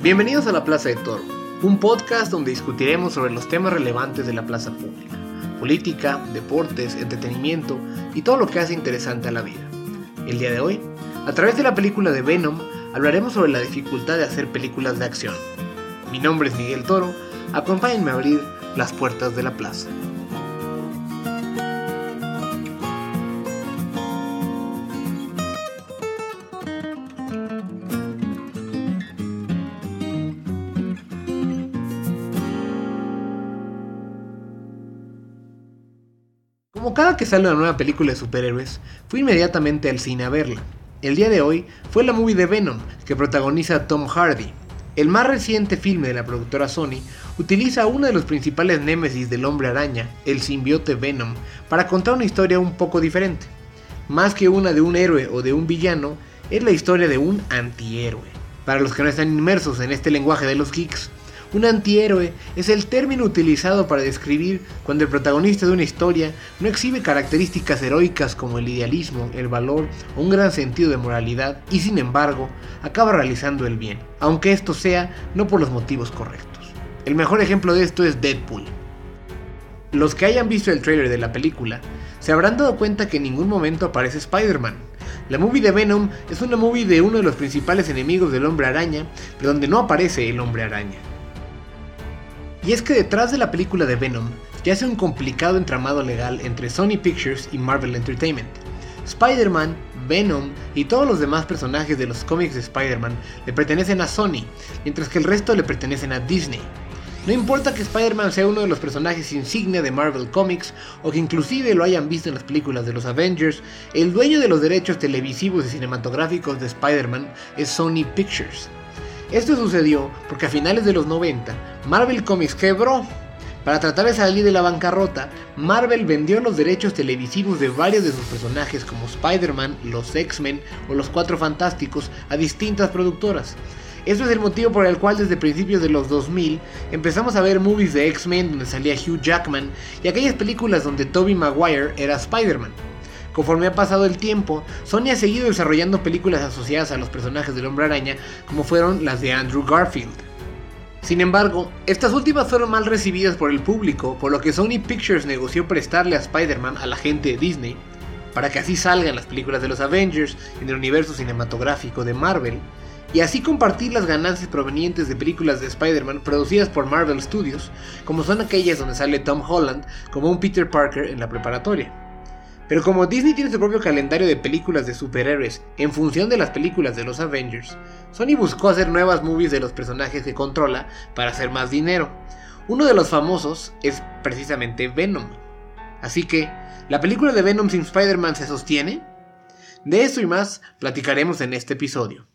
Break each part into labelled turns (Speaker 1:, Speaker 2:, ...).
Speaker 1: Bienvenidos a la Plaza de Toro, un podcast donde discutiremos sobre los temas relevantes de la plaza pública, política, deportes, entretenimiento y todo lo que hace interesante a la vida. El día de hoy, a través de la película de Venom, hablaremos sobre la dificultad de hacer películas de acción. Mi nombre es Miguel Toro, acompáñenme a abrir las puertas de la plaza. Que sale una nueva película de superhéroes, fui inmediatamente al cine a verla. El día de hoy fue la movie de Venom, que protagoniza Tom Hardy. El más reciente filme de la productora Sony utiliza uno de los principales némesis del hombre araña, el simbiote Venom, para contar una historia un poco diferente. Más que una de un héroe o de un villano, es la historia de un antihéroe. Para los que no están inmersos en este lenguaje de los geeks, un antihéroe es el término utilizado para describir cuando el protagonista de una historia no exhibe características heroicas como el idealismo, el valor o un gran sentido de moralidad y sin embargo acaba realizando el bien, aunque esto sea no por los motivos correctos. El mejor ejemplo de esto es Deadpool. Los que hayan visto el trailer de la película se habrán dado cuenta que en ningún momento aparece Spider-Man. La movie de Venom es una movie de uno de los principales enemigos del hombre araña, pero donde no aparece el hombre araña. Y es que detrás de la película de Venom yace un complicado entramado legal entre Sony Pictures y Marvel Entertainment. Spider-Man, Venom y todos los demás personajes de los cómics de Spider-Man le pertenecen a Sony, mientras que el resto le pertenecen a Disney. No importa que Spider-Man sea uno de los personajes insignia de Marvel Comics o que inclusive lo hayan visto en las películas de los Avengers, el dueño de los derechos televisivos y cinematográficos de Spider-Man es Sony Pictures. Esto sucedió porque a finales de los 90 Marvel Comics quebró. Para tratar de salir de la bancarrota, Marvel vendió los derechos televisivos de varios de sus personajes como Spider-Man, los X-Men o los Cuatro Fantásticos a distintas productoras. Esto es el motivo por el cual desde principios de los 2000 empezamos a ver movies de X-Men donde salía Hugh Jackman y aquellas películas donde Tobey Maguire era Spider-Man. Conforme ha pasado el tiempo, Sony ha seguido desarrollando películas asociadas a los personajes del hombre araña, como fueron las de Andrew Garfield. Sin embargo, estas últimas fueron mal recibidas por el público, por lo que Sony Pictures negoció prestarle a Spider-Man a la gente de Disney, para que así salgan las películas de los Avengers en el universo cinematográfico de Marvel, y así compartir las ganancias provenientes de películas de Spider-Man producidas por Marvel Studios, como son aquellas donde sale Tom Holland como un Peter Parker en la preparatoria. Pero como Disney tiene su propio calendario de películas de superhéroes en función de las películas de los Avengers, Sony buscó hacer nuevas movies de los personajes que controla para hacer más dinero. Uno de los famosos es precisamente Venom. Así que, ¿la película de Venom sin Spider-Man se sostiene? De eso y más platicaremos en este episodio.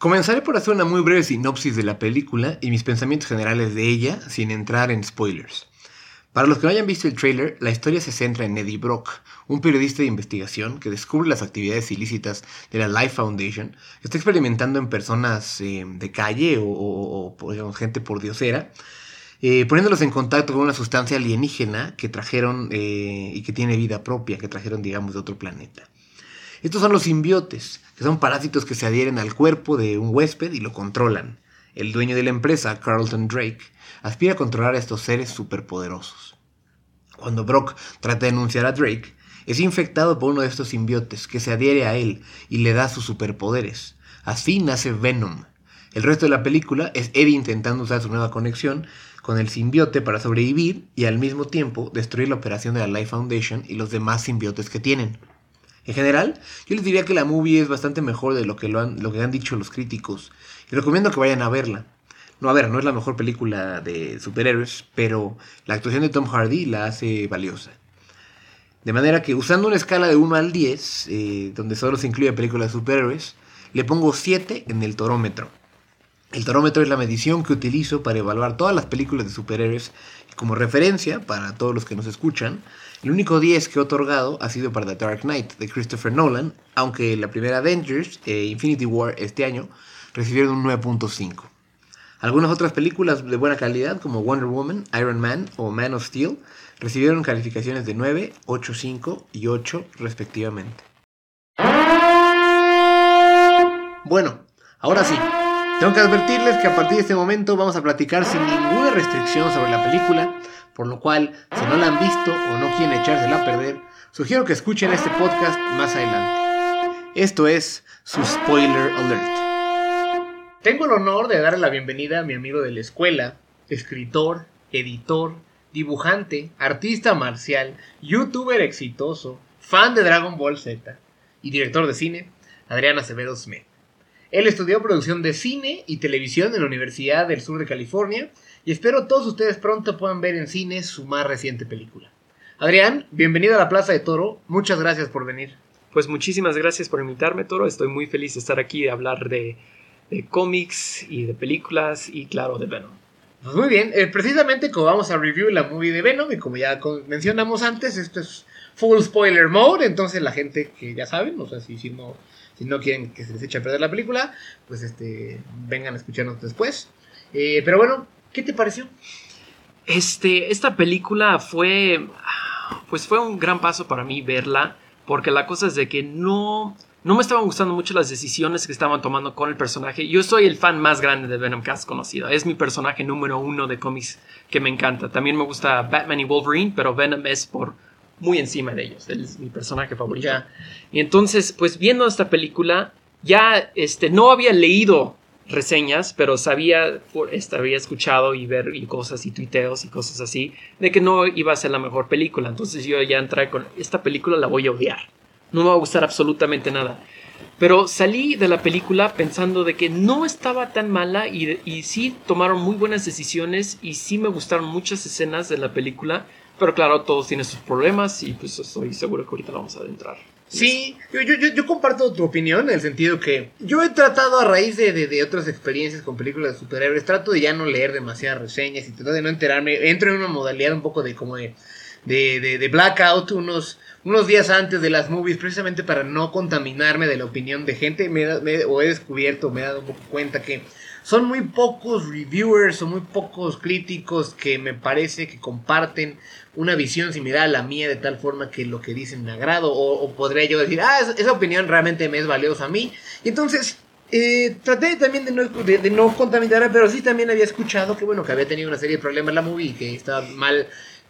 Speaker 1: Comenzaré por hacer una muy breve sinopsis de la película y mis pensamientos generales de ella sin entrar en spoilers. Para los que no hayan visto el trailer, la historia se centra en Eddie Brock, un periodista de investigación que descubre las actividades ilícitas de la Life Foundation, que está experimentando en personas eh, de calle o, digamos, gente por diosera, eh, poniéndolos en contacto con una sustancia alienígena que trajeron eh, y que tiene vida propia, que trajeron, digamos, de otro planeta. Estos son los simbiotes, que son parásitos que se adhieren al cuerpo de un huésped y lo controlan. El dueño de la empresa, Carlton Drake, aspira a controlar a estos seres superpoderosos. Cuando Brock trata de denunciar a Drake, es infectado por uno de estos simbiotes que se adhiere a él y le da sus superpoderes. Así nace Venom. El resto de la película es Eddie intentando usar su nueva conexión con el simbiote para sobrevivir y al mismo tiempo destruir la operación de la Life Foundation y los demás simbiotes que tienen. En general, yo les diría que la movie es bastante mejor de lo que, lo lo que han dicho los críticos y recomiendo que vayan a verla. No, a ver, no es la mejor película de superhéroes, pero la actuación de Tom Hardy la hace valiosa. De manera que usando una escala de 1 al 10, eh, donde solo se incluye películas de superhéroes, le pongo 7 en el torómetro. El torómetro es la medición que utilizo para evaluar todas las películas de superhéroes como referencia para todos los que nos escuchan, el único 10 que he otorgado ha sido para The Dark Knight de Christopher Nolan, aunque la primera Avengers e Infinity War este año recibieron un 9.5. Algunas otras películas de buena calidad como Wonder Woman, Iron Man o Man of Steel recibieron calificaciones de 9, 8, 5 y 8 respectivamente. Bueno, ahora sí, Tengo que advertirles que a partir de este momento vamos a platicar sin ninguna restricción sobre la película, por lo cual, si no la han visto o no quieren echársela a perder, sugiero que escuchen este podcast más adelante. Esto es su spoiler alert. Tengo el honor de darle la bienvenida a mi amigo de la escuela, escritor, editor, dibujante, artista marcial, youtuber exitoso, fan de Dragon Ball Z y director de cine, Adrián Acevedo Smith. Él estudió producción de cine y televisión en la Universidad del Sur de California y espero todos ustedes pronto puedan ver en cine su más reciente película. Adrián, bienvenido a la Plaza de Toro, muchas gracias por venir.
Speaker 2: Pues muchísimas gracias por invitarme, Toro, estoy muy feliz de estar aquí y hablar de, cómics y de películas y claro, de Venom.
Speaker 1: Pues muy bien, eh, precisamente como vamos a review la movie de Venom y como ya mencionamos antes, esto es full spoiler mode, entonces la gente que ya saben, o sea, si, si no si no quieren que se les eche a perder la película, pues este, vengan a escucharnos después. Eh, pero bueno, ¿qué te pareció?
Speaker 2: Este, esta película fue, pues fue un gran paso para mí verla, porque la cosa es de que no, no me estaban gustando mucho las decisiones que estaban tomando con el personaje. Yo soy el fan más grande de Venom que has conocido. Es mi personaje número uno de cómics que me encanta. También me gusta Batman y Wolverine, pero Venom es por muy encima de ellos. Él es mi personaje favorito. Y entonces, pues viendo esta película, ya este, no había leído reseñas, pero sabía, este, había escuchado y ver y cosas y tuiteos y cosas así, de que no iba a ser la mejor película. Entonces yo ya entré con, esta película la voy a odiar. No me va a gustar absolutamente nada. Pero salí de la película pensando de que no estaba tan mala y, y sí tomaron muy buenas decisiones y sí me gustaron muchas escenas de la película pero claro, todos tienen sus problemas y pues estoy seguro que ahorita vamos a adentrar.
Speaker 1: Sí, yo, yo, yo, comparto tu opinión en el sentido que yo he tratado a raíz de, de, otras experiencias con películas de superhéroes, trato de ya no leer demasiadas reseñas y trato de no enterarme, entro en una modalidad un poco de como de, de, de, blackout unos, unos días antes de las movies precisamente para no contaminarme de la opinión de gente, me, o he descubierto, me he dado un poco cuenta que son muy pocos reviewers o muy pocos críticos que me parece que comparten una visión similar a la mía de tal forma que lo que dicen me agrado o, podría yo decir, ah, esa, opinión realmente me es valiosa a mí. Y entonces eh, traté también de no, de, pero sí también había escuchado que bueno, que había tenido una serie de problemas la movie y que estaba mal,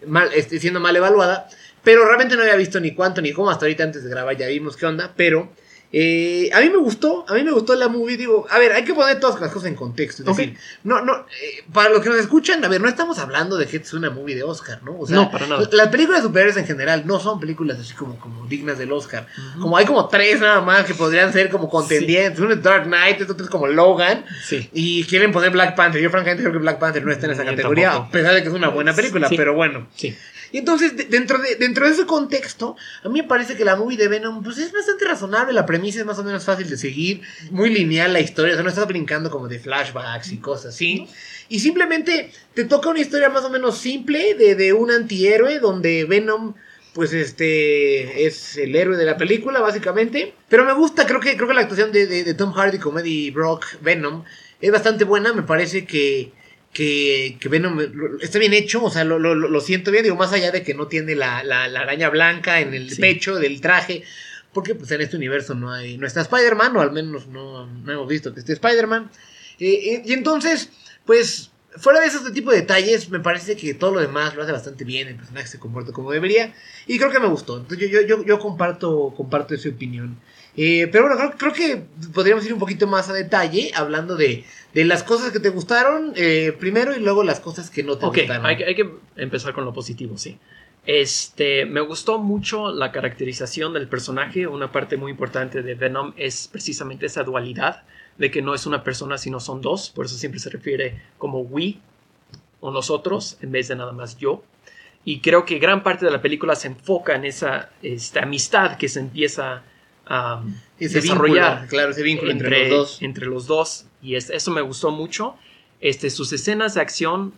Speaker 1: mal este, siendo mal evaluada. Pero realmente no había visto ni cuánto ni cómo. Hasta ahorita antes de grabar ya vimos qué onda. Pero eh, a mí me gustó, a mí me gustó la movie, digo, a ver, hay que poner todas las cosas en contexto, es decir, no, no, eh, para los que nos escuchan, a ver, no estamos hablando de que es una movie de Oscar, ¿no? O sea,
Speaker 2: no, para nada.
Speaker 1: Las películas de superhéroes en general no son películas así como, como dignas del Oscar, como hay como tres nada más que podrían ser como contendientes, uno es Dark Knight, otro es como Logan,
Speaker 2: sí.
Speaker 1: y quieren poner Black Panther, yo francamente creo que Black Panther no está en esa categoría, a pesar de que es una buena película, pero bueno.
Speaker 2: Sí.
Speaker 1: Y entonces, dentro de, dentro de ese contexto, a mí me parece que la movie de Venom, pues es bastante razonable, la premisa es más o menos fácil de seguir, muy lineal la historia, o sea, no estás brincando como de flashbacks y cosas así. Y simplemente te toca una historia más o menos simple de, de un antihéroe donde Venom pues este es el héroe de la película básicamente. Pero me gusta creo que creo que la actuación de, de, de Tom Hardy como Eddie Brock Venom es bastante buena. Me parece que que, que Venom está bien hecho, o sea, lo, lo, lo, siento bien, digo, más allá de que no tiene la, la, araña blanca en el pecho del traje, porque pues en este universo no hay, no está Spider-Man, o al menos no, no, hemos visto que esté Spider-Man. Eh, eh, y entonces, pues, fuera de esos tipo de detalles, me parece que todo lo demás lo hace bastante bien, el personaje se comporta como debería, y creo que me gustó, entonces yo, yo, yo, comparto, comparto esa opinión. Eh, pero bueno, creo, que podríamos ir un poquito más a detalle hablando de, de las cosas que te gustaron eh, primero y luego las cosas que no te gustaron.
Speaker 2: Hay, hay que empezar con lo positivo, sí. Este, me gustó mucho la caracterización del personaje. Una parte muy importante de Venom es precisamente esa dualidad de que no es una persona sino son dos. Por eso siempre se refiere como we o nosotros en vez de nada más yo. Y creo que gran parte de la película se enfoca en esa esta amistad que se empieza a desarrollar.
Speaker 1: claro, ese vínculo entre, los dos.
Speaker 2: Entre los dos. Y eso me gustó mucho. Este, sus escenas de acción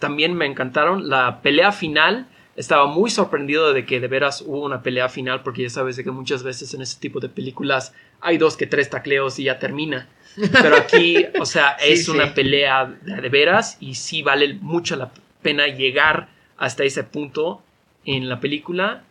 Speaker 2: también me encantaron. La pelea final, estaba muy sorprendido de que de veras hubo una pelea final, porque ya sabes de que muchas veces en ese tipo de películas hay dos que tres tacleos y ya termina. Pero aquí, o sea, es una pelea de veras y sí vale mucho la pena llegar hasta ese punto en la película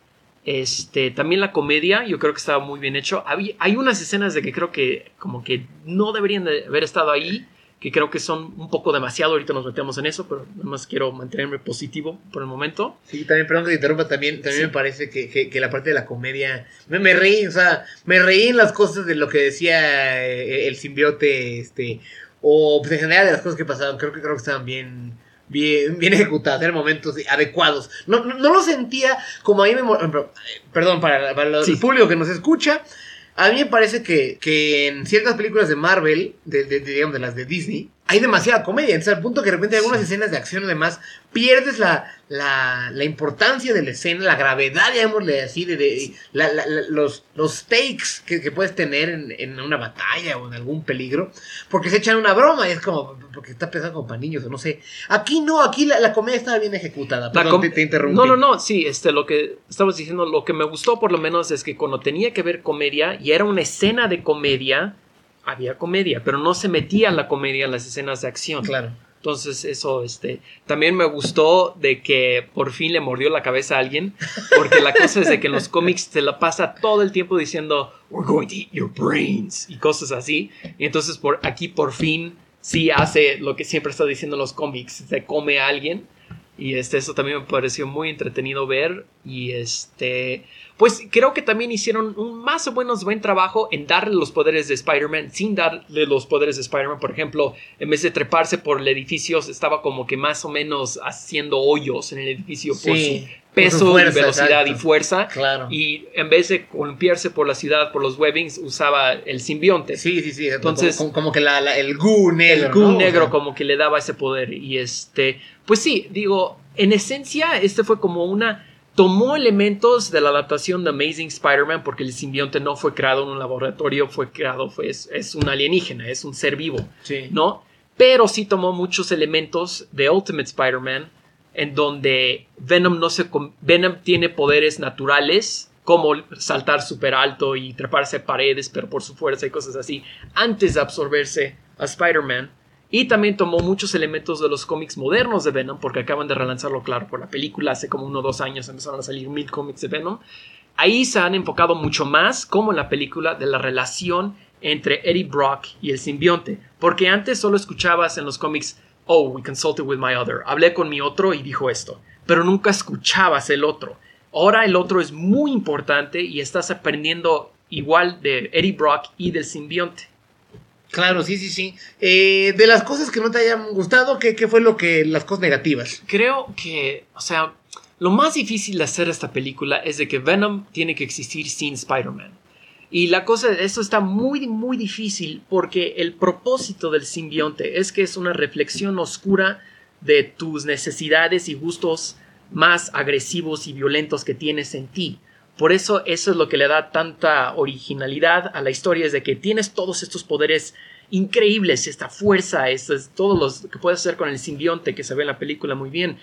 Speaker 2: este, también la comedia, yo creo que estaba muy bien hecho. hay unas escenas de que creo que como que no deberían de haber estado ahí, que creo que son un poco demasiado, ahorita nos metemos en eso, pero nada más quiero mantenerme positivo por el momento.
Speaker 1: Sí, también, perdón que te interrumpa, también, también me parece que, que, la parte de la comedia, me, me, reí, o sea, me reí en las cosas de lo que decía eh, el simbiote, este, o pues en general de las cosas que pasaban, creo que creo que estaban bien bien, bien ejecutadas, eran momentos adecuados. No, no, lo sentía como a mí me... Perdón, para, el público que nos escucha, a mí me parece que, que en ciertas películas de Marvel, de, digamos de las de Disney, hay demasiada comedia. Entonces, al punto que de repente hay algunas escenas de acción y demás, pierdes la, la, la, importancia de la escena, la gravedad, llamémosle así, de, los, los stakes que, que puedes tener en, en, una batalla o en algún peligro, porque se echan una broma y es como, porque está pensando como para niños o no sé. Aquí no, aquí la, comedia estaba bien ejecutada. Perdón, te, te
Speaker 2: No, no, no, sí, este, lo que estabas diciendo, lo que me gustó por lo menos es que cuando tenía que ver comedia y era una escena de comedia, había comedia, pero no se metía la comedia en las escenas de acción.
Speaker 1: Claro.
Speaker 2: Entonces, eso, este, también me gustó de que por fin le mordió la cabeza a alguien, porque la cosa es de que en los cómics se la pasa todo el tiempo diciendo, we're going to eat your brains, y cosas así. Y entonces, por aquí por fin sí hace lo que siempre está diciendo en los cómics, se come a alguien. Y este, eso también me pareció muy entretenido ver. Y este, pues creo que también hicieron un más o menos buen trabajo en darle los poderes de Spider-Man sin darle los poderes de Spider-Man. Por ejemplo, en vez de treparse por el edificio, estaba como que más o menos haciendo hoyos en el edificio por su peso, velocidad y fuerza.
Speaker 1: Claro.
Speaker 2: Y en vez de columpiarse por la ciudad, por los webbings, usaba el simbionte.
Speaker 1: Sí, sí, sí. Entonces, como, que el goo negro.
Speaker 2: El goo negro como que le daba ese poder. Y este, pues sí, digo, en esencia, este fue como una tomó elementos de la adaptación de Amazing Spider-Man porque el simbionte no fue creado en un laboratorio, fue creado, fue, es, un alienígena, es un ser vivo, ¿no? Pero sí tomó muchos elementos de Ultimate Spider-Man en donde Venom no se Venom tiene poderes naturales como saltar súper alto y treparse paredes, pero por su fuerza y cosas así, antes de absorberse a Spider-Man. Y también tomó muchos elementos de los cómics modernos de Venom, porque acaban de relanzarlo, claro, por la película. Hace como uno o dos años empezaron a salir mil cómics de Venom. Ahí se han enfocado mucho más, como en la película, de la relación entre Eddie Brock y el simbionte. Porque antes solo escuchabas en los cómics, oh, we consulted with my other. Hablé con mi otro y dijo esto. Pero nunca escuchabas el otro. Ahora el otro es muy importante y estás aprendiendo igual de Eddie Brock y del simbionte.
Speaker 1: Claro, sí, sí, sí. Eh, de las cosas que no te hayan gustado, ¿qué, ¿qué, fue lo que las cosas negativas?
Speaker 2: Creo que, o sea, lo más difícil de hacer esta película es de que Venom tiene que existir sin Spider-Man. Y la cosa, esto está muy, muy difícil porque el propósito del simbionte es que es una reflexión oscura de tus necesidades y gustos más agresivos y violentos que tienes en ti. Por eso eso es lo que le da tanta originalidad a la historia, es de que tienes todos estos poderes increíbles, esta fuerza, esto es todo lo que puedes hacer con el simbionte que se ve en la película muy bien.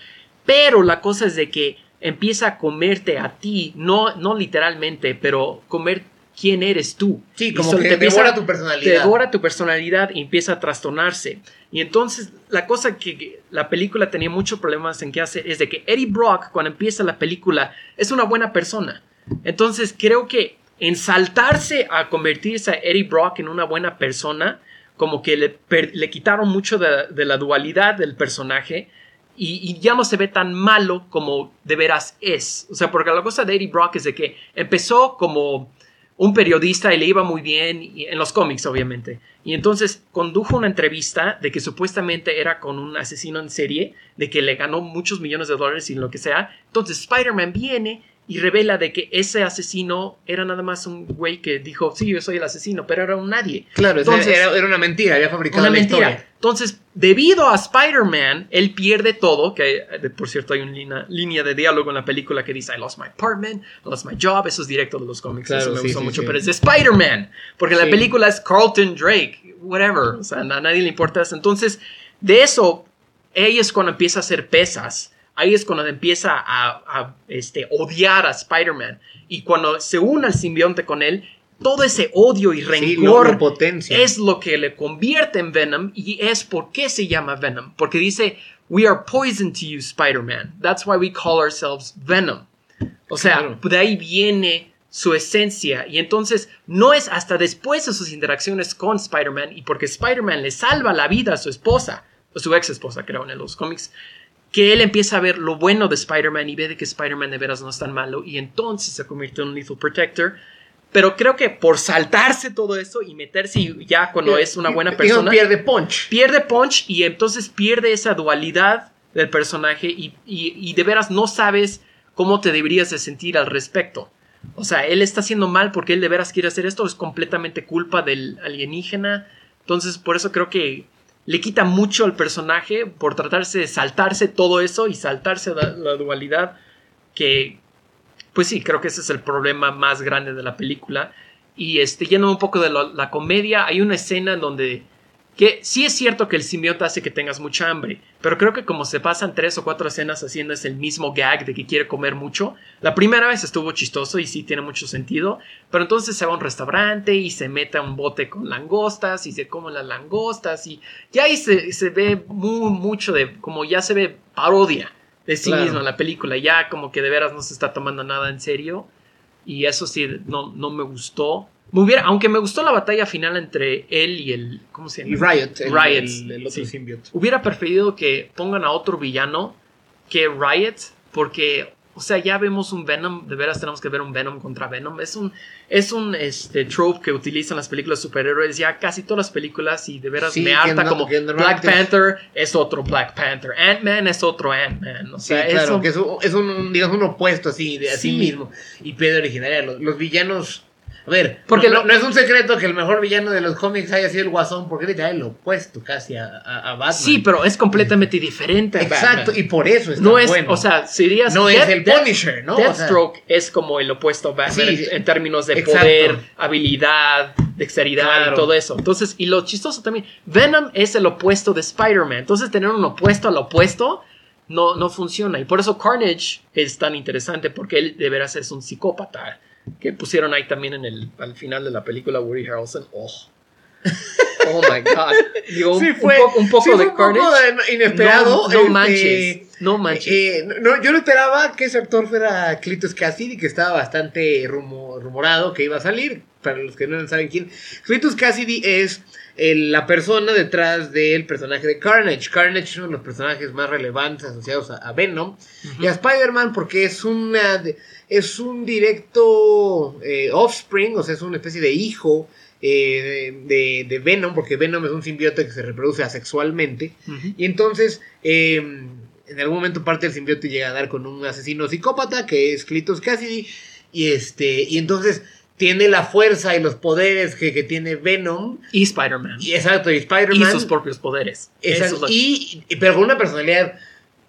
Speaker 2: Pero la cosa es de que empieza a comerte a ti, no, no literalmente, pero comer quién eres tú.
Speaker 1: Sí, como que te devora tu personalidad.
Speaker 2: Te devora tu personalidad y empieza a trastornarse. Y entonces la cosa que la película tenía muchos problemas en que hacer es de que Eddie Brock, cuando empieza la película, es una buena persona entonces creo que en saltarse a convertirse a Eddie Brock en una buena persona, como que le, quitaron mucho de, la dualidad del personaje y, ya no se ve tan malo como de veras es. O sea, porque la cosa de Eddie Brock es de que empezó como un periodista y le iba muy bien en los cómics, obviamente. Y entonces condujo una entrevista de que supuestamente era con un asesino en serie, de que le ganó muchos millones de dólares y lo que sea. Entonces Spider-Man viene y revela de que ese asesino era nada más un güey que dijo, sí, yo soy el asesino, pero era un nadie.
Speaker 1: Claro, Entonces, era, una mentira, había fabricado una mentira.
Speaker 2: Entonces, debido a Spider-Man, él pierde todo, que por cierto hay una línea, de diálogo en la película que dice, I lost my apartment, I lost my job, eso es directo de los cómics, eso me gustó mucho, pero es de Spider-Man, porque la película es Carlton Drake, whatever, o sea, a nadie le importa eso. Entonces, de eso, ella es cuando empieza a hacer pesas ahí es cuando empieza a, este, odiar a Spider-Man. Y cuando se une al simbionte con él, todo ese odio y rencor es lo que le convierte en Venom y es por qué se llama Venom. Porque dice, we are poison to you, Spider-Man. That's why we call ourselves Venom. O sea, de ahí viene su esencia. Y entonces no es hasta después de sus interacciones con Spider-Man y porque Spider-Man le salva la vida a su esposa, o su ex esposa creo en los cómics, que él empieza a ver lo bueno de Spider-Man y ve de que Spider-Man de veras no es tan malo y entonces se convierte en un Lethal Protector. Pero creo que por saltarse todo eso y meterse ya cuando es una buena persona...
Speaker 1: pierde punch.
Speaker 2: Pierde punch y entonces pierde esa dualidad del personaje y, y de veras no sabes cómo te deberías de sentir al respecto. O sea, él está haciendo mal porque él de veras quiere hacer esto, es completamente culpa del alienígena. Entonces, por eso creo que le quita mucho al personaje por tratarse de saltarse todo eso y saltarse la, dualidad que pues sí, creo que ese es el problema más grande de la película. Y este, yendo un poco de la comedia, hay una escena en donde que sí es cierto que el simbionte hace que tengas mucha hambre, pero creo que como se pasan tres o cuatro escenas haciendo es el mismo gag de que quiere comer mucho, la primera vez estuvo chistoso y sí tiene mucho sentido, pero entonces se va a un restaurante y se mete a un bote con langostas y se come las langostas y ya ahí se, ve muy, mucho de, como ya se ve parodia de sí mismo en la película, ya como que de veras no se está tomando nada en serio y eso sí no, no me gustó hubiera, aunque me gustó la batalla final entre él y el. ¿Cómo se llama?
Speaker 1: Y Riot, el, otro symbiote.
Speaker 2: Hubiera preferido que pongan a otro villano que Riot, porque. O sea, ya vemos un Venom, de veras tenemos que ver un Venom contra Venom. Es un, es un este, trope que utilizan las películas superhéroes, ya casi todas las películas, y de veras me harta como Black Panther es otro Black Panther, Ant-Man es otro Ant-Man. O sea,
Speaker 1: claro, que es un, digamos, un opuesto así, de así mismo. Y pedo originaria. los villanos a ver, porque no, es un secreto que el mejor villano de los cómics haya sido el Guasón, porque es lo opuesto casi a, a, Batman.
Speaker 2: Sí, pero es completamente diferente.
Speaker 1: Exacto, y por eso
Speaker 2: es no es, O sea.
Speaker 1: No es el Punisher, ¿no?
Speaker 2: Deathstroke es como el opuesto a Batman en, términos de poder, habilidad, dexteridad y todo eso. Entonces, y lo chistoso también, Venom es el opuesto de Spider-Man. Entonces, tener un opuesto al opuesto. No, no funciona. Y por eso Carnage es tan interesante, porque él de veras es un psicópata que pusieron ahí también en el, al final de la película Woody Harrelson. Oh. Oh my god.
Speaker 1: Digo, sí, fue, un, poco de Carnage. inesperado.
Speaker 2: No, no este, manches. No manches.
Speaker 1: Eh, no, yo no esperaba que ese actor fuera Cletus Cassidy, que estaba bastante rumorado que iba a salir. Para los que no saben quién. Cletus Cassidy es la persona detrás del personaje de Carnage. Carnage es uno de los personajes más relevantes asociados a, Venom. Y a Spider-Man porque es una es un directo eh, offspring, o sea, es una especie de hijo eh, de, Venom, porque Venom es un simbiote que se reproduce asexualmente. Y entonces, em, en algún momento parte del simbiote llega a dar con un asesino psicópata, que es Cletus Cassidy. Y, este, y entonces tiene la fuerza y los poderes que, tiene Venom.
Speaker 2: Y Spider-Man.
Speaker 1: Y, exacto, y Spider-Man.
Speaker 2: Y sus propios poderes.
Speaker 1: y, pero con una personalidad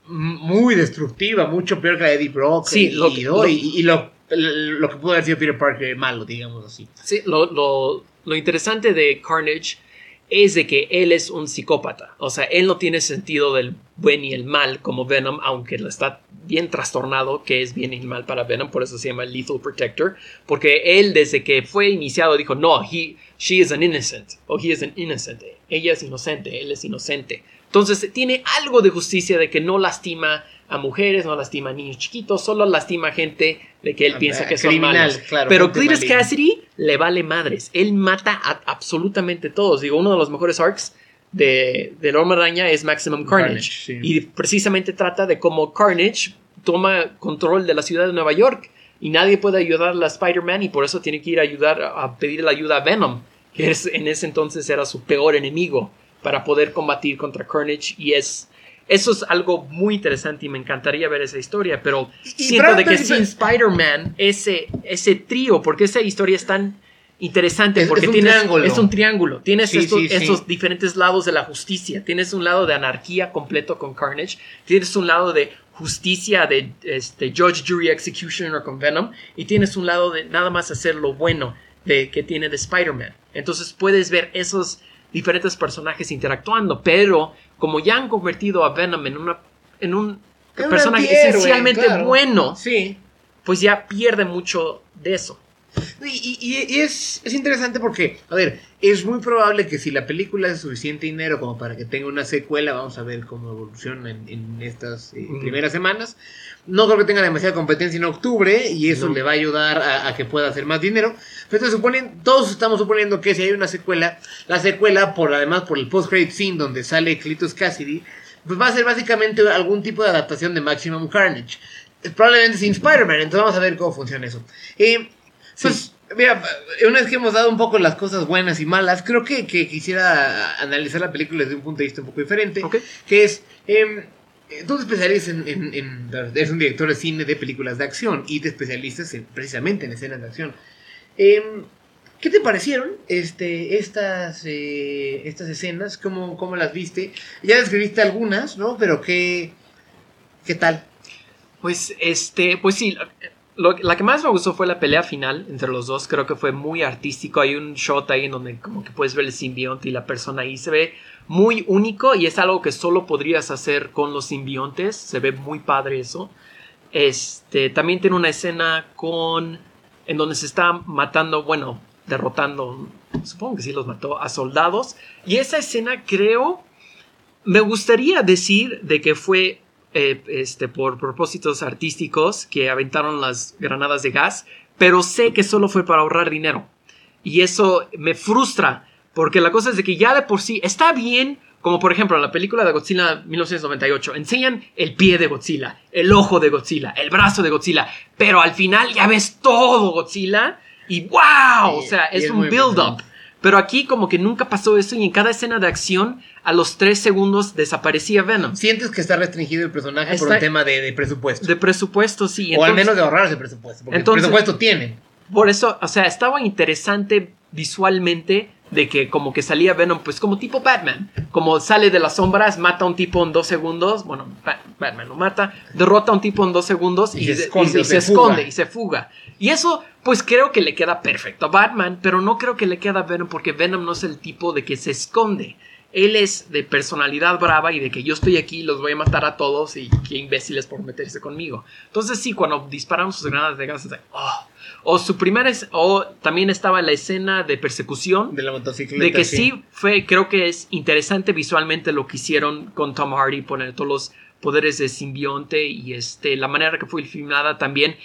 Speaker 1: muy destructiva, mucho peor que la de Eddie Brock.
Speaker 2: Sí,
Speaker 1: y, lo, y, lo, que pudo haber sido Peter Parker malo, digamos así.
Speaker 2: Sí, lo, interesante de Carnage es de que él es un psicópata. O sea, él no tiene sentido del buen y el mal como Venom, aunque está bien trastornado que es bien y mal para Venom, por eso se llama Lethal Protector, porque él desde que fue iniciado dijo, no, he, she is an innocent, o he is an innocent, ella es inocente, él es inocente. Entonces tiene algo de justicia de que no lastima a mujeres, no lastima a niños chiquitos, solo lastima a gente de que él ah, piensa que son malos. Pero Cletus Cassidy le vale madres. Él mata a absolutamente todos. Digo, uno de los mejores arcs de, de Hombre Araña es Maximum Carnage. Y precisamente trata de cómo Carnage toma control de la ciudad de Nueva York y nadie puede ayudar a Spider-Man y por eso tiene que ir a ayudar a pedir la ayuda a Venom, que es, en ese entonces era su peor enemigo para poder combatir contra Carnage y es eso es algo muy interesante y me encantaría ver esa historia, pero siento de que sin Spider-Man ese ese trío, porque esa historia es tan interesante porque es un triángulo. es un triángulo, tienes esos diferentes lados de la justicia, tienes un lado de anarquía completo con Carnage, tienes un lado de justicia de este Judge Jury Executioner con Venom. Y tienes un lado de nada más hacer lo bueno de que tiene de Spider-Man. Entonces puedes ver esos diferentes personajes interactuando, pero como ya han convertido a Venom en una en un personaje esencialmente bueno,
Speaker 1: sí.
Speaker 2: pues ya pierde mucho de eso.
Speaker 1: Y, y- y es, es interesante porque, a ver, es muy probable que si la película de suficiente dinero como para que tenga una secuela, vamos a ver cómo evoluciona en, en estas eh, primeras semanas. No creo que tenga demasiada competencia en octubre y eso
Speaker 2: No.
Speaker 1: le va a ayudar a, a que pueda hacer más dinero. Pero suponen, todos estamos suponiendo que si hay una secuela, la secuela, por además por el post-credit scene donde sale Cletus Cassidy, pues va a ser básicamente algún tipo de adaptación de Maximum Carnage. Probablemente sin Spider-Man, entonces vamos a ver cómo funciona eso. Eh, pues, mira, una vez que hemos dado un poco las cosas buenas y malas, creo que, que quisiera analizar la película desde un punto de vista un poco diferente. Que es, eh, tú te especializas en, en- en- Eres un director de cine de películas de acción y te especializas en- precisamente en escenas de acción. Eh, ¿Qué te parecieron este, estas, eh, estas escenas? ¿Cómo, ¿Cómo las viste? Ya describiste algunas, ¿no? Pero ¿qué, qué tal?
Speaker 2: Pues, este, pues sí, lo- la que más me gustó fue la pelea final entre los dos. Creo que fue muy artístico. Hay un shot ahí en donde como que puedes ver el simbionte y la persona ahí. Se ve muy único y es algo que solo podrías hacer con los simbiontes. Se ve muy padre eso. Este, también tiene una escena con en donde se está matando, bueno, derrotando, supongo que sí los mató a soldados. Y esa escena creo, me gustaría decir de que fue eh, este, por propósitos artísticos que aventaron las granadas de gas, pero sé que solo fue para ahorrar dinero. Y eso me frustra, porque la cosa es de que ya de por sí está bien, como por ejemplo en la película de Godzilla 1998, enseñan el pie de Godzilla, el ojo de Godzilla, el brazo de Godzilla, pero al final ya ves todo Godzilla y wow, o sea, es
Speaker 1: es
Speaker 2: un build-up. Pero aquí como que nunca pasó eso y en cada escena de acción a los tres segundos desaparecía Venom.
Speaker 1: ¿Sientes que está restringido el personaje por un tema de, de presupuesto?
Speaker 2: De presupuesto, sí.
Speaker 1: o al menos de ahorrarse presupuesto. Porque
Speaker 2: Entonces-
Speaker 1: presupuesto tienen.
Speaker 2: Por eso, o sea, estaba interesante visualmente de que como que salía Venom, pues como tipo Batman. Como sale de las sombras, mata a un tipo en dos segundos. Bueno, Ba- Batman lo mata, derrota a un tipo en dos segundos y,
Speaker 1: Y se
Speaker 2: de-
Speaker 1: esconde
Speaker 2: y se esconde y se fuga. Y eso, pues creo que le queda perfecto a Batman, pero no creo que le queda a Venom porque Venom no es el tipo de que se esconde. Él es de personalidad brava y de que yo estoy aquí, los voy a matar a todos y qué imbéciles por meterse conmigo. Entonces sí, cuando disparan sus granadas de gas, es de, oh. O su primera es, o también estaba la escena de persecución.
Speaker 1: De la motocicleta.
Speaker 2: De que sí fue, creo que es interesante visualmente lo que hicieron con Tom Hardy, poner todos los poderes de simbionte y este, la manera que fue filmada también.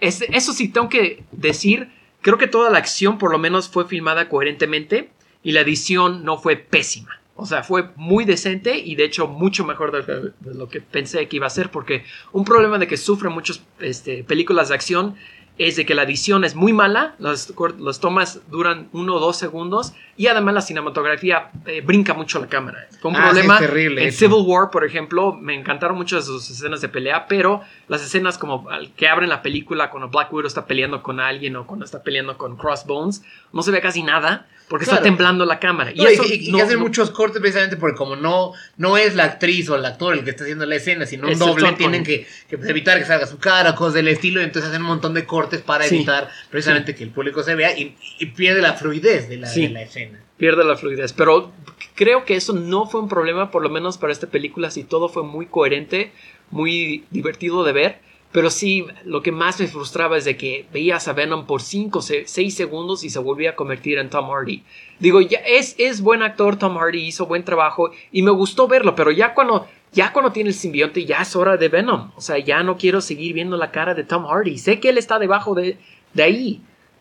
Speaker 2: Es- eso sí, tengo que decir, creo que toda la acción por lo menos fue filmada coherentemente y la edición no fue pésima. O sea, fue muy decente y de hecho mucho mejor de, lo que pensé que iba a ser porque un problema de que sufren muchas este, películas de acción es de que la edición es muy mala, las, tomas duran uno o dos segundos y además la cinematografía eh, brinca mucho la cámara. Fue un
Speaker 1: Ah, sí,
Speaker 2: problema
Speaker 1: es terrible
Speaker 2: en
Speaker 1: eso.
Speaker 2: Civil War, por ejemplo, me encantaron mucho de sus escenas de pelea, pero las escenas como al- que abren la película cuando Black Widow está peleando con alguien o cuando está peleando con Crossbones, no se ve casi nada porque
Speaker 1: Claro.
Speaker 2: está temblando la cámara.
Speaker 1: No, y,
Speaker 2: eso
Speaker 1: y- y
Speaker 2: no-
Speaker 1: que hacen
Speaker 2: no-
Speaker 1: muchos cortes precisamente porque como no, no es la actriz o el actor el que está haciendo la escena, sino un doble, tienen que, que, evitar que salga su cara, cosas del estilo, y entonces hacen un montón de cortes para
Speaker 2: Sí.
Speaker 1: evitar precisamente que el público se vea y, y pierde la fluidez de la,
Speaker 2: Sí.
Speaker 1: de la escena.
Speaker 2: pierde la fluidez. Pero creo que eso no fue un problema, por lo menos para esta película, si todo fue muy coherente, muy divertido de ver. Pero sí, lo que más me frustraba es de que veías a Venom por 5, 6 segundos y se volvía a convertir en Tom Hardy. Digo, ya es, es buen actor, Tom Hardy hizo buen trabajo y me gustó verlo, pero ya cuando, ya cuando tiene el simbionte ya es hora de Venom. O sea, ya no quiero seguir viendo la cara de Tom Hardy. Sé que él está debajo de, de ahí.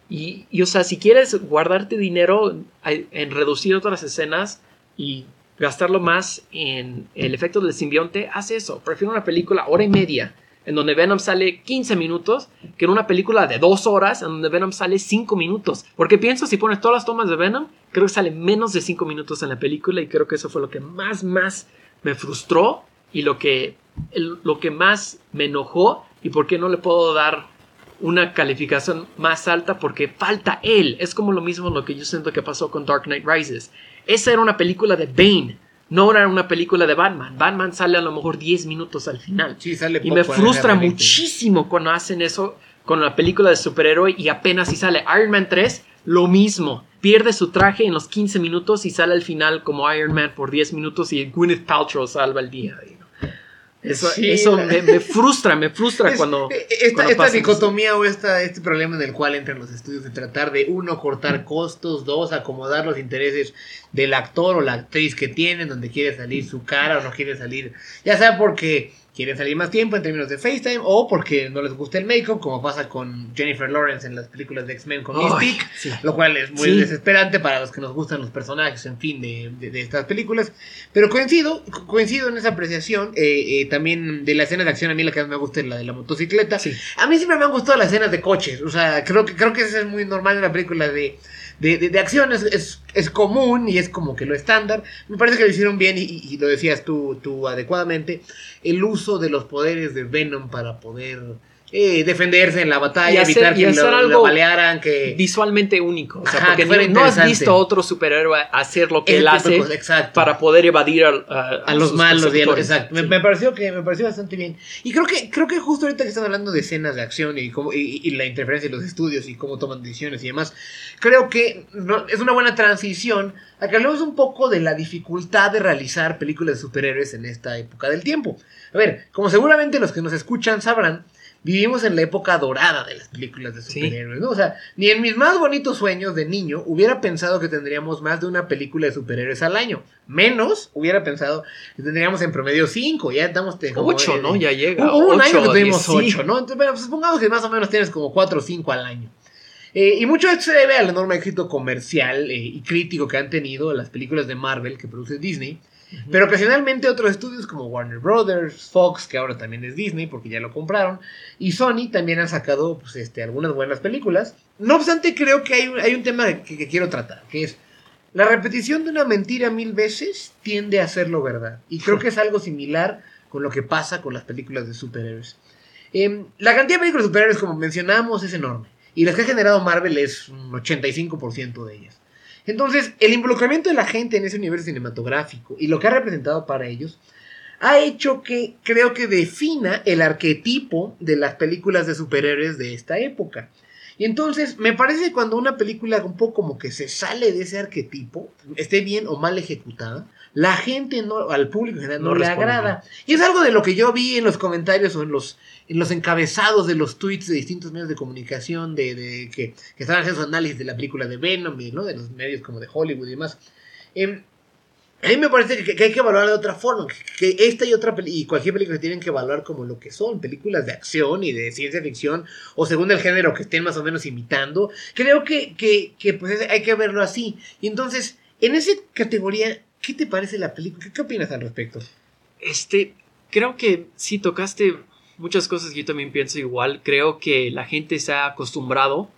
Speaker 2: Y, y, o sea, si quieres guardarte dinero en, reducir otras escenas y gastarlo más en el efecto del simbionte, haz eso. Prefiero una película hora y media en donde Venom sale 15 minutos que en una película de dos horas en donde Venom sale 5 minutos. Porque pienso, si pones todas las tomas de Venom, creo que sale menos de 5 minutos en la película y creo que eso fue lo que más, más me frustró y lo que, lo que más me enojó y por qué no le puedo dar una calificación más alta porque falta él. Es como lo mismo lo que yo siento que pasó con Dark Knight Rises. Esa era una película de Bane, no era una película de Batman. Batman sale a lo mejor 10 minutos al final.
Speaker 1: Sí, sale
Speaker 2: Y me frustra muchísimo cuando hacen eso con la película de superhéroe y apenas si sale Iron Man 3, lo mismo. Pierde su traje en los 15 minutos y sale al final como Iron Man por 10 minutos y Gwyneth Paltrow salva el día. Eso,
Speaker 1: Sí,
Speaker 2: eso
Speaker 1: la-
Speaker 2: me, me frustra, me frustra
Speaker 1: Es-
Speaker 2: cuando...
Speaker 1: eh, esta,
Speaker 2: cuando
Speaker 1: esta dicotomía o esta, este problema en el cual entran los estudios de tratar de uno cortar costos, dos acomodar los intereses del actor o la actriz que tienen, donde quiere salir su cara o no quiere salir, ya sea porque quieren salir más tiempo en términos de FaceTime o porque no les gusta el make-up, como pasa con Jennifer Lawrence en las películas de X-Men con
Speaker 2: sí.
Speaker 1: lo cual es muy
Speaker 2: Sí.
Speaker 1: desesperante para los que nos gustan los personajes, en fin, de, de- de estas películas. Pero coincido, co- coincido en esa apreciación. eh, eh, también de la escena de acción, a mí la que más me gusta es la de la motocicleta.
Speaker 2: Sí.
Speaker 1: A mí siempre me han gustado las escenas de coches. O sea, creo que, creo que eso es muy normal en la película de, de, de- de acción. Es, es, común y es como que lo estándar. Me parece que lo hicieron bien y, y- y lo decías tú, tú adecuadamente. El uso de los poderes de Venom para poder eh, defenderse en la batalla,
Speaker 2: Y hacer-
Speaker 1: evitar
Speaker 2: y
Speaker 1: que
Speaker 2: hacer
Speaker 1: lo, lo
Speaker 2: algo
Speaker 1: balearan, que...
Speaker 2: Visualmente único. O sea,
Speaker 1: Ajá,
Speaker 2: porque no, no has visto a otro superhéroe hacer lo que él hace
Speaker 1: exacto.
Speaker 2: para poder evadir a,
Speaker 1: a los malos y los- exacto. Me, pareció que me pareció bastante bien. Y creo que creo que justo ahorita que están hablando de escenas de acción y cómo y, y la interferencia de los estudios y cómo toman decisiones y demás creo que no- es una buena transición a que hablemos un poco de la dificultad de realizar películas de superhéroes en esta época del tiempo. A ver como seguramente los que nos escuchan sabrán Vivimos en la época dorada de las películas de
Speaker 2: Sí.
Speaker 1: superhéroes, ¿no? O sea, ni en mis más bonitos sueños de niño hubiera pensado que tendríamos más de una película de superhéroes al año. Menos hubiera pensado que tendríamos en promedio cinco. Ya estamos... como-
Speaker 2: Ocho, ¿no? Ya llega.
Speaker 1: Hubo un año que tuvimos ocho, ¿no? Entonces, bueno, pues supongamos que más o menos tienes como cuatro o cinco al año. Eh, y mucho de esto se debe al enorme éxito comercial eh, y crítico que han tenido las películas de Marvel que produce Disney. Pero ocasionalmente otros estudios como Warner Brothers, Fox, que ahora también es Disney porque ya lo compraron, y Sony también han sacado pues, este, algunas buenas películas. No obstante, creo que hay un, hay un tema que, que quiero tratar, que es la repetición de una mentira mil veces tiende a hacerlo verdad. Y creo que es algo similar con lo que pasa con las películas de superhéroes. Em, la cantidad de películas de superhéroes, como mencionamos, es enorme. Y las que ha generado Marvel es un 85% de ellas. Entonces, el involucramiento de la gente en ese universo cinematográfico y lo que ha representado para ellos ha hecho que creo que defina el arquetipo de las películas de superhéroes de esta época. Y entonces, me parece que cuando una película un poco como que se sale de ese arquetipo, esté bien o mal ejecutada, la gente no, al público en general no,
Speaker 2: No
Speaker 1: le
Speaker 2: responde
Speaker 1: agrada. Y es algo de lo que yo vi en los comentarios o en los, en los encabezados de los tweets de distintos medios de comunicación de, de que, que estaban haciendo su análisis de la película de Venom y ¿no? de los medios como de Hollywood y demás. Em, a mí me parece que, que hay que evaluar de otra forma, que, que esta y otra y cualquier película se tienen que evaluar como lo que son, películas de acción y de ciencia ficción, o según el género que estén más o menos imitando. Creo que, que, pues es- hay que verlo así. Y entonces, en esa categoría, ¿qué te parece la película? ¿Qué, opinas al respecto?
Speaker 2: Este, creo que sí tocaste muchas cosas que yo también pienso igual. Creo que la gente se ha acostumbrado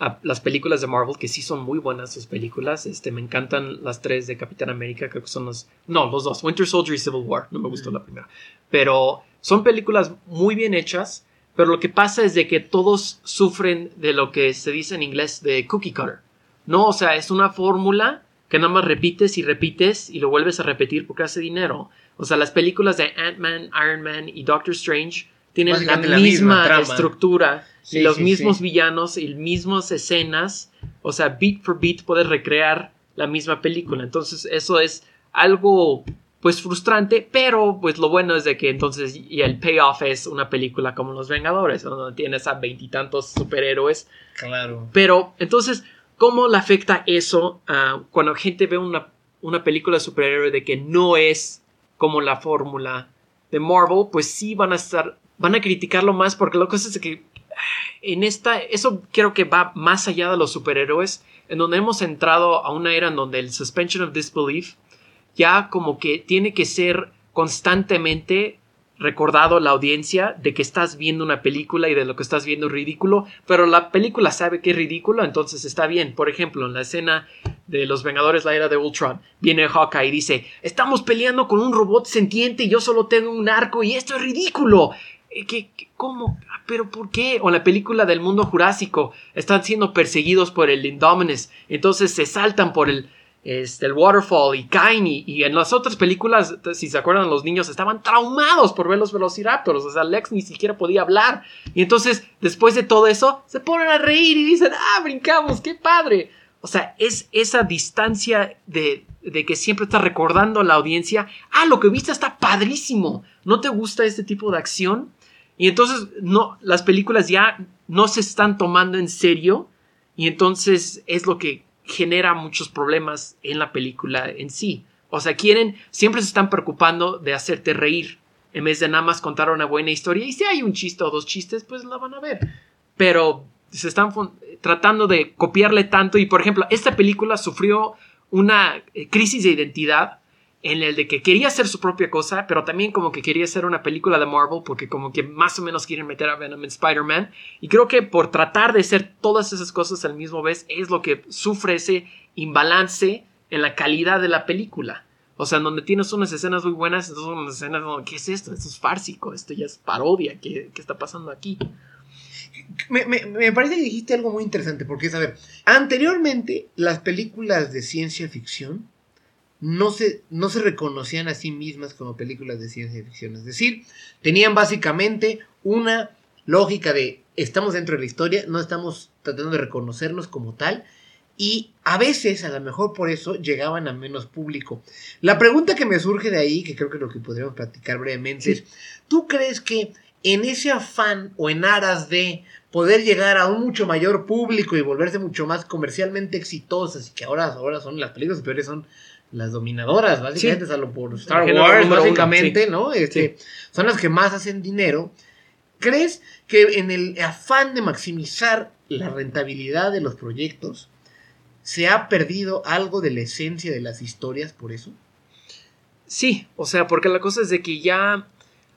Speaker 2: a las películas de Marvel, que sí son muy buenas sus películas. Este, me encantan las tres de Capitán América, creo que son los... No, los dos, Winter Soldier y Civil War. No me gustó la primera. Pero son películas muy bien hechas, pero lo que pasa es de que todos sufren de lo que se dice en inglés de cookie cutter. No, o sea, es una fórmula que nada más repites y repites y lo vuelves a repetir porque hace dinero. O sea, las películas de Ant-Man, Iron Man y Doctor Strange tienen la misma, estructura
Speaker 1: Sí,
Speaker 2: y los
Speaker 1: sí,
Speaker 2: mismos
Speaker 1: sí.
Speaker 2: villanos y mismas escenas. O sea, beat for beat puedes recrear la misma película. Entonces, eso es algo pues frustrante, pero pues lo bueno es de que entonces y el payoff es una película como Los Vengadores, donde tienes a veintitantos superhéroes
Speaker 1: Claro.
Speaker 2: pero entonces, ¿cómo le afecta eso a cuando gente ve una, una película de superhéroe de que no es como la fórmula de Marvel? Pues sí van a estar, van a criticarlo más porque lo que es que ah, en esta, eso creo que va más allá de los superhéroes, en donde hemos entrado a una era en donde el suspension of disbelief ya como que tiene que ser constantemente recordado la audiencia de que estás viendo una película y de lo que estás viendo es ridículo, pero la película sabe que es ridículo, entonces está bien. Por ejemplo, en la escena de Los Vengadores, la era de Ultron, viene Hawkeye y dice, estamos peleando con un robot sentiente y yo solo tengo un arco y esto es ridículo. Eh, ¿Qué, cómo ¿Pero por qué? O la película del mundo jurásico, están siendo perseguidos por el Indominus, entonces se saltan por el, este, el Waterfall y caen y, y en las otras películas, si se acuerdan los niños estaban traumados por ver los Velociraptors, o sea, Lex ni siquiera podía hablar y entonces después de todo eso se ponen a reír y dicen, ah, brincamos, qué padre. O sea, es esa distancia de de que siempre está recordando a la audiencia, ah, lo que viste está padrísimo, ¿no te gusta este tipo de acción? Y entonces no, las películas ya no se están tomando en serio y entonces es lo que genera muchos problemas en la película en sí. O sea, quieren, siempre se están preocupando de hacerte reír en vez de nada más contar una buena historia. Y si hay un chiste o dos chistes, pues la van a ver. Pero se están tratando de copiarle tanto y, por ejemplo, esta película sufrió una eh, crisis de identidad en el de que quería hacer su propia cosa, pero también como que quería hacer una película de Marvel, porque como que más o menos quieren meter a Venom en Spider-Man. Y creo que por tratar de hacer todas esas cosas al mismo vez es lo que sufre ese imbalance en la calidad de la película. O sea, en donde tienes unas escenas muy buenas, entonces unas escenas ¿qué es esto? Esto es fársico, esto ya es parodia, ¿qué, qué está pasando aquí?
Speaker 1: Me, me, me, parece que dijiste algo muy interesante, porque es, a ver, anteriormente las películas de ciencia ficción no se, no se reconocían a sí mismas como películas de ciencia ficción. Es decir, tenían básicamente una lógica de estamos dentro de la historia, no estamos tratando de reconocernos como tal. Y a veces, a lo mejor por eso, llegaban a menos público. La pregunta que me surge de ahí, que creo que es lo que podríamos platicar brevemente, es, ¿tú crees que en ese afán o en aras de poder llegar a un mucho mayor público y volverse mucho más comercialmente exitosas y que ahora, ahora son las películas peores son las dominadoras, básicamente, salvo por Star Wars, básicamente, ¿no? Este, Son las que más hacen dinero. ¿Crees que en el afán de maximizar la rentabilidad de los proyectos, se ha perdido algo de la esencia de las historias por eso?
Speaker 2: Sí, o sea, porque la cosa es de que ya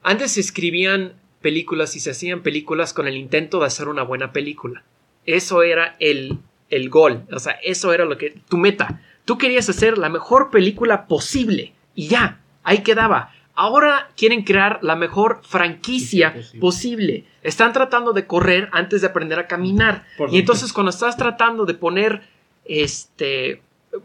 Speaker 2: antes se escribían películas y se hacían películas con el intento de hacer una buena película. Eso era el, el gol, o sea, eso era lo que tu meta. Tú querías hacer la mejor película posible y ya, ahí quedaba. Ahora quieren crear la mejor franquicia posible. Están tratando de correr antes de aprender a caminar. y entonces cuando estás tratando de poner, este,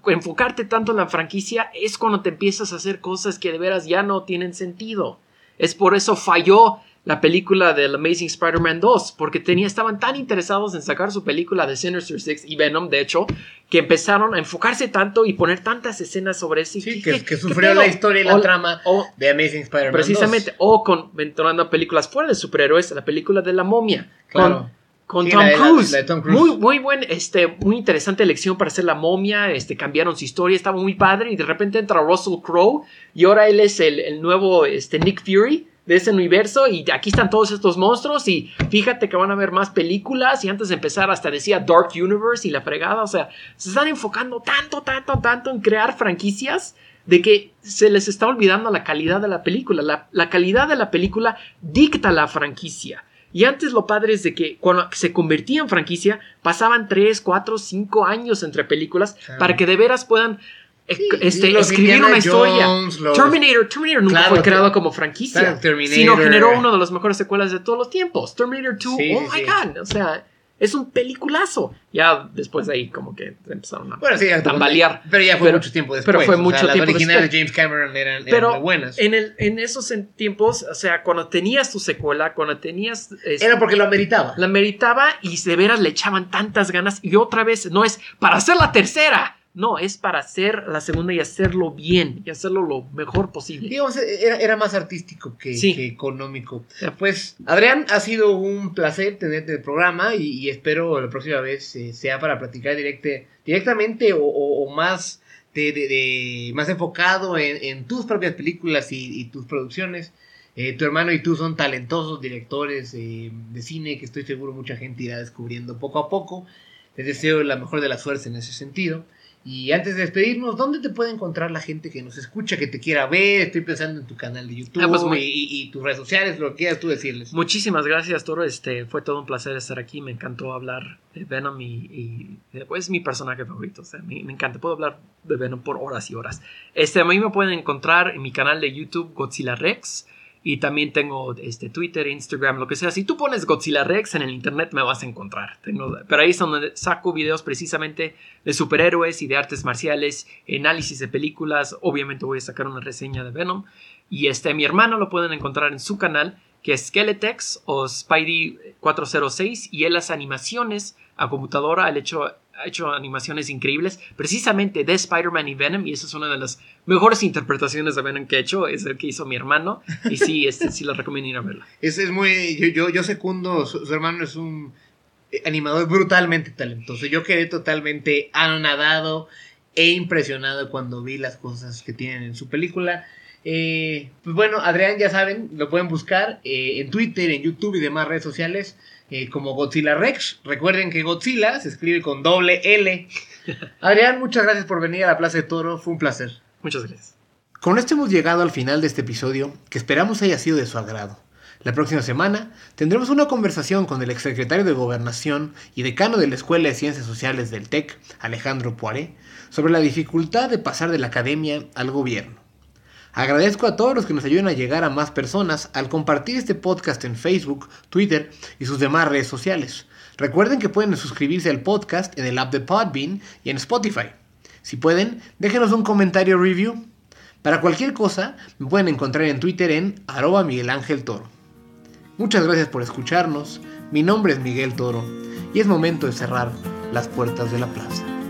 Speaker 2: enfocarte tanto en la franquicia, es cuando te empiezas a hacer cosas que de veras ya no tienen sentido. Es por eso falló la película del Amazing Spider-Man 2, porque tenía, estaban tan interesados en sacar su película de Sinister Six y Venom, de hecho, que empezaron a enfocarse tanto y poner tantas escenas sobre
Speaker 1: sí. Sí, que, que, sufrió la historia y la trama de Amazing Spider-Man
Speaker 2: Precisamente, o con, venturando películas fuera de superhéroes, la película de la momia. Claro. Con, Tom, Cruise. Muy, muy buen, este, muy interesante elección para hacer la momia. Este, cambiaron su historia, estaba muy padre. Y de repente entra Russell Crowe. Y ahora él es el, el nuevo este, Nick Fury de ese universo y aquí están todos estos monstruos y fíjate que van a haber más películas y antes de empezar hasta decía Dark Universe y la fregada, o sea, se están enfocando tanto, tanto, tanto en crear franquicias de que se les está olvidando la calidad de la película. La, la calidad de la película dicta la franquicia. Y antes lo padre es de que cuando se convertía en franquicia pasaban 3, 4, 5 años entre películas para que de veras puedan este, escribir una historia. Terminator, Terminator nunca fue creado como franquicia, sino generó una de las mejores secuelas de todos los tiempos. Terminator 2, oh my god, o sea, es un peliculazo. Ya después de ahí como que empezaron a bueno, sí, tambalear.
Speaker 1: Pero ya fue mucho tiempo después.
Speaker 2: Pero fue mucho tiempo
Speaker 1: las originales de James Cameron eran,
Speaker 2: pero
Speaker 1: muy buenas.
Speaker 2: En, el, en esos tiempos, o sea, cuando tenías tu secuela, cuando tenías...
Speaker 1: Este, Era porque lo ameritaba.
Speaker 2: La ameritaba y de veras le echaban tantas ganas. Y otra vez, no es para hacer la tercera no, es para hacer la segunda y hacerlo bien y hacerlo lo mejor posible.
Speaker 1: Digamos, era, más artístico que, económico. Pues, Adrián, ha sido un placer tenerte en el programa y, espero la próxima vez eh, sea para platicar directe, directamente o, más de, más enfocado en, tus propias películas y, tus producciones. Eh, tu hermano y tú son talentosos directores eh, de cine que estoy seguro mucha gente irá descubriendo poco a poco. Les deseo la mejor de las suertes en ese sentido. Y antes de despedirnos, ¿dónde te puede encontrar la gente que nos escucha, que te quiera ver? Estoy pensando en tu canal de YouTube ah, pues y, tus redes sociales, lo que quieras tú decirles.
Speaker 2: Muchísimas gracias, Toro. Este, fue todo un placer estar aquí. Me encantó hablar de Venom y, pues, es mi personaje favorito. O sea, me, me, encanta. Puedo hablar de Venom por horas y horas. Este, a mí me pueden encontrar en mi canal de YouTube Godzilla Rex. Y también tengo este, Twitter, Instagram, lo que sea. Si tú pones Godzilla Rex en el internet me vas a encontrar. Tengo, pero ahí es donde saco videos precisamente de superhéroes y de artes marciales, análisis de películas. Obviamente voy a sacar una reseña de Venom. Y este, mi hermano lo pueden encontrar en su canal, que es Skeletex o Spidey 406. Y él las animaciones a computadora, el hecho ha hecho animaciones increíbles, precisamente de Spider-Man y Venom, y esa es una de las mejores interpretaciones de Venom que he hecho, es el que hizo mi hermano, y sí, este, sí la recomiendo ir a verla.
Speaker 1: Ese es muy, yo, yo, yo secundo, su, su hermano es un eh, animador brutalmente talentoso, yo quedé totalmente anonadado e impresionado cuando vi las cosas que tienen en su película. Eh, pues bueno, Adrián, ya saben, lo pueden buscar eh, en Twitter, en YouTube y demás redes sociales eh, como Godzilla Rex. Recuerden que Godzilla se escribe con doble L. Adrián, muchas gracias por venir a la Plaza de Toro, fue un placer.
Speaker 2: Muchas gracias.
Speaker 1: Con esto hemos llegado al final de este episodio, que esperamos haya sido de su agrado. La próxima semana tendremos una conversación con el exsecretario de Gobernación y decano de la Escuela de Ciencias Sociales del TEC, Alejandro Poiré, sobre la dificultad de pasar de la academia al gobierno. Agradezco a todos los que nos ayudan a llegar a más personas al compartir este podcast en Facebook, Twitter y sus demás redes sociales. Recuerden que pueden suscribirse al podcast en el app de Podbean y en Spotify. Si pueden, déjenos un comentario review. Para cualquier cosa, me pueden encontrar en Twitter en arroba Miguel Ángel Toro. Muchas gracias por escucharnos, mi nombre es Miguel Toro y es momento de cerrar las puertas de la plaza.